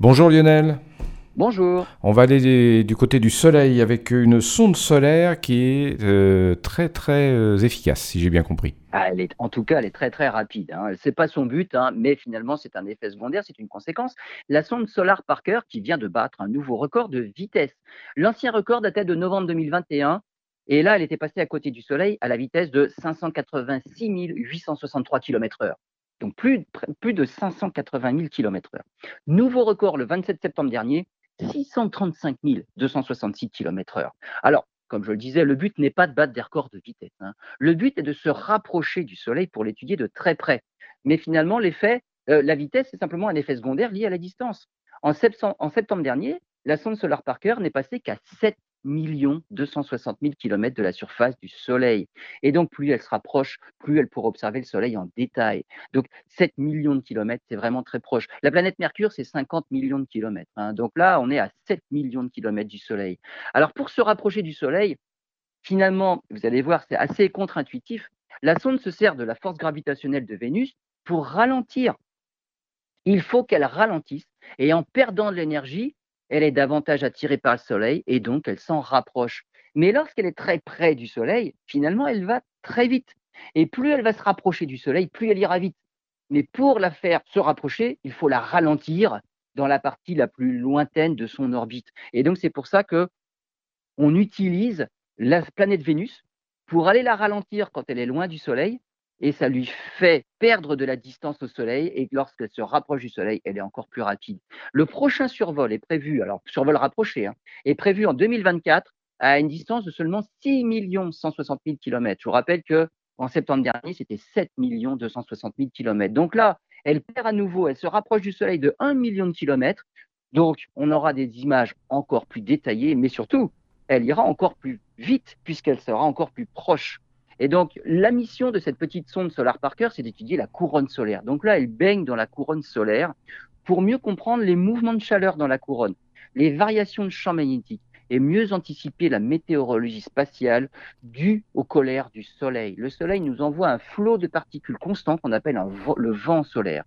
Bonjour Lionel. Bonjour. On va aller du côté du soleil avec une sonde solaire qui est euh, très très euh, efficace, si j'ai bien compris. Ah, elle est, en tout cas, elle est très très rapide. Hein. Ce n'est pas son but, hein, mais finalement c'est un effet secondaire, c'est une conséquence. La sonde Solar Parker qui vient de battre un nouveau record de vitesse. L'ancien record datait de novembre 2021 et là elle était passée à côté du Soleil à la vitesse de 586 863 km/h donc plus, de 580 000 km/h. Nouveau record le 27 septembre dernier, 635 266 km/h. Alors, comme je le disais, le but n'est pas de battre des records de vitesse. Hein. Le but est de se rapprocher du Soleil pour l'étudier de très près. Mais finalement, l'effet, euh, la vitesse, c'est simplement un effet secondaire lié à la distance. En septembre, en septembre dernier, la sonde Solar Parker n'est passée qu'à 7 260 000 km de la surface du Soleil. Et donc, plus elle se rapproche, plus elle pourra observer le Soleil en détail. Donc, 7 millions de kilomètres, c'est vraiment très proche. La planète Mercure, c'est 50 millions de kilomètres. Hein. Donc là, on est à 7 millions de kilomètres du Soleil. Alors, pour se rapprocher du Soleil, finalement, vous allez voir, c'est assez contre-intuitif. La sonde se sert de la force gravitationnelle de Vénus pour ralentir. Il faut qu'elle ralentisse. Et en perdant de l'énergie, elle est davantage attirée par le Soleil et donc elle s'en rapproche. Mais lorsqu'elle est très près du Soleil, finalement, elle va très vite. Et plus elle va se rapprocher du Soleil, plus elle ira vite. Mais pour la faire se rapprocher, il faut la ralentir dans la partie la plus lointaine de son orbite. Et donc c'est pour ça que on utilise la planète Vénus pour aller la ralentir quand elle est loin du Soleil et ça lui fait perdre de la distance au Soleil et lorsqu'elle se rapproche du Soleil, elle est encore plus rapide. Le prochain survol est prévu, alors survol rapproché, hein, est prévu en 2024 à une distance de seulement 6 160 000 km. Je vous rappelle que en septembre dernier, c'était 7 260 000 km. Donc là, elle perd à nouveau, elle se rapproche du Soleil de 1 million de kilomètres. Donc, on aura des images encore plus détaillées, mais surtout, elle ira encore plus vite puisqu'elle sera encore plus proche et donc, la mission de cette petite sonde Solar Parker, c'est d'étudier la couronne solaire. Donc là, elle baigne dans la couronne solaire pour mieux comprendre les mouvements de chaleur dans la couronne, les variations de champ magnétique et mieux anticiper la météorologie spatiale due aux colères du Soleil. Le Soleil nous envoie un flot de particules constants qu'on appelle le vent solaire.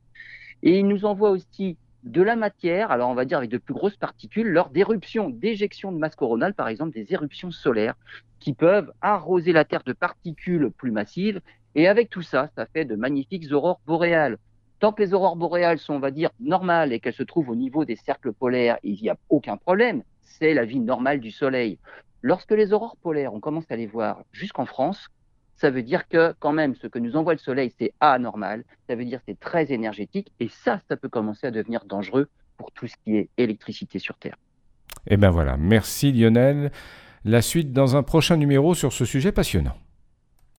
Et il nous envoie aussi de la matière, alors on va dire avec de plus grosses particules, lors d'éruptions, d'éjections de masse coronale, par exemple des éruptions solaires, qui peuvent arroser la Terre de particules plus massives. Et avec tout ça, ça fait de magnifiques aurores boréales. Tant que les aurores boréales sont, on va dire, normales et qu'elles se trouvent au niveau des cercles polaires, il n'y a aucun problème. C'est la vie normale du Soleil. Lorsque les aurores polaires, on commence à les voir jusqu'en France, ça veut dire que quand même ce que nous envoie le Soleil, c'est anormal, ça veut dire c'est très énergétique, et ça, ça peut commencer à devenir dangereux pour tout ce qui est électricité sur Terre. Et eh bien voilà, merci Lionel. La suite dans un prochain numéro sur ce sujet passionnant.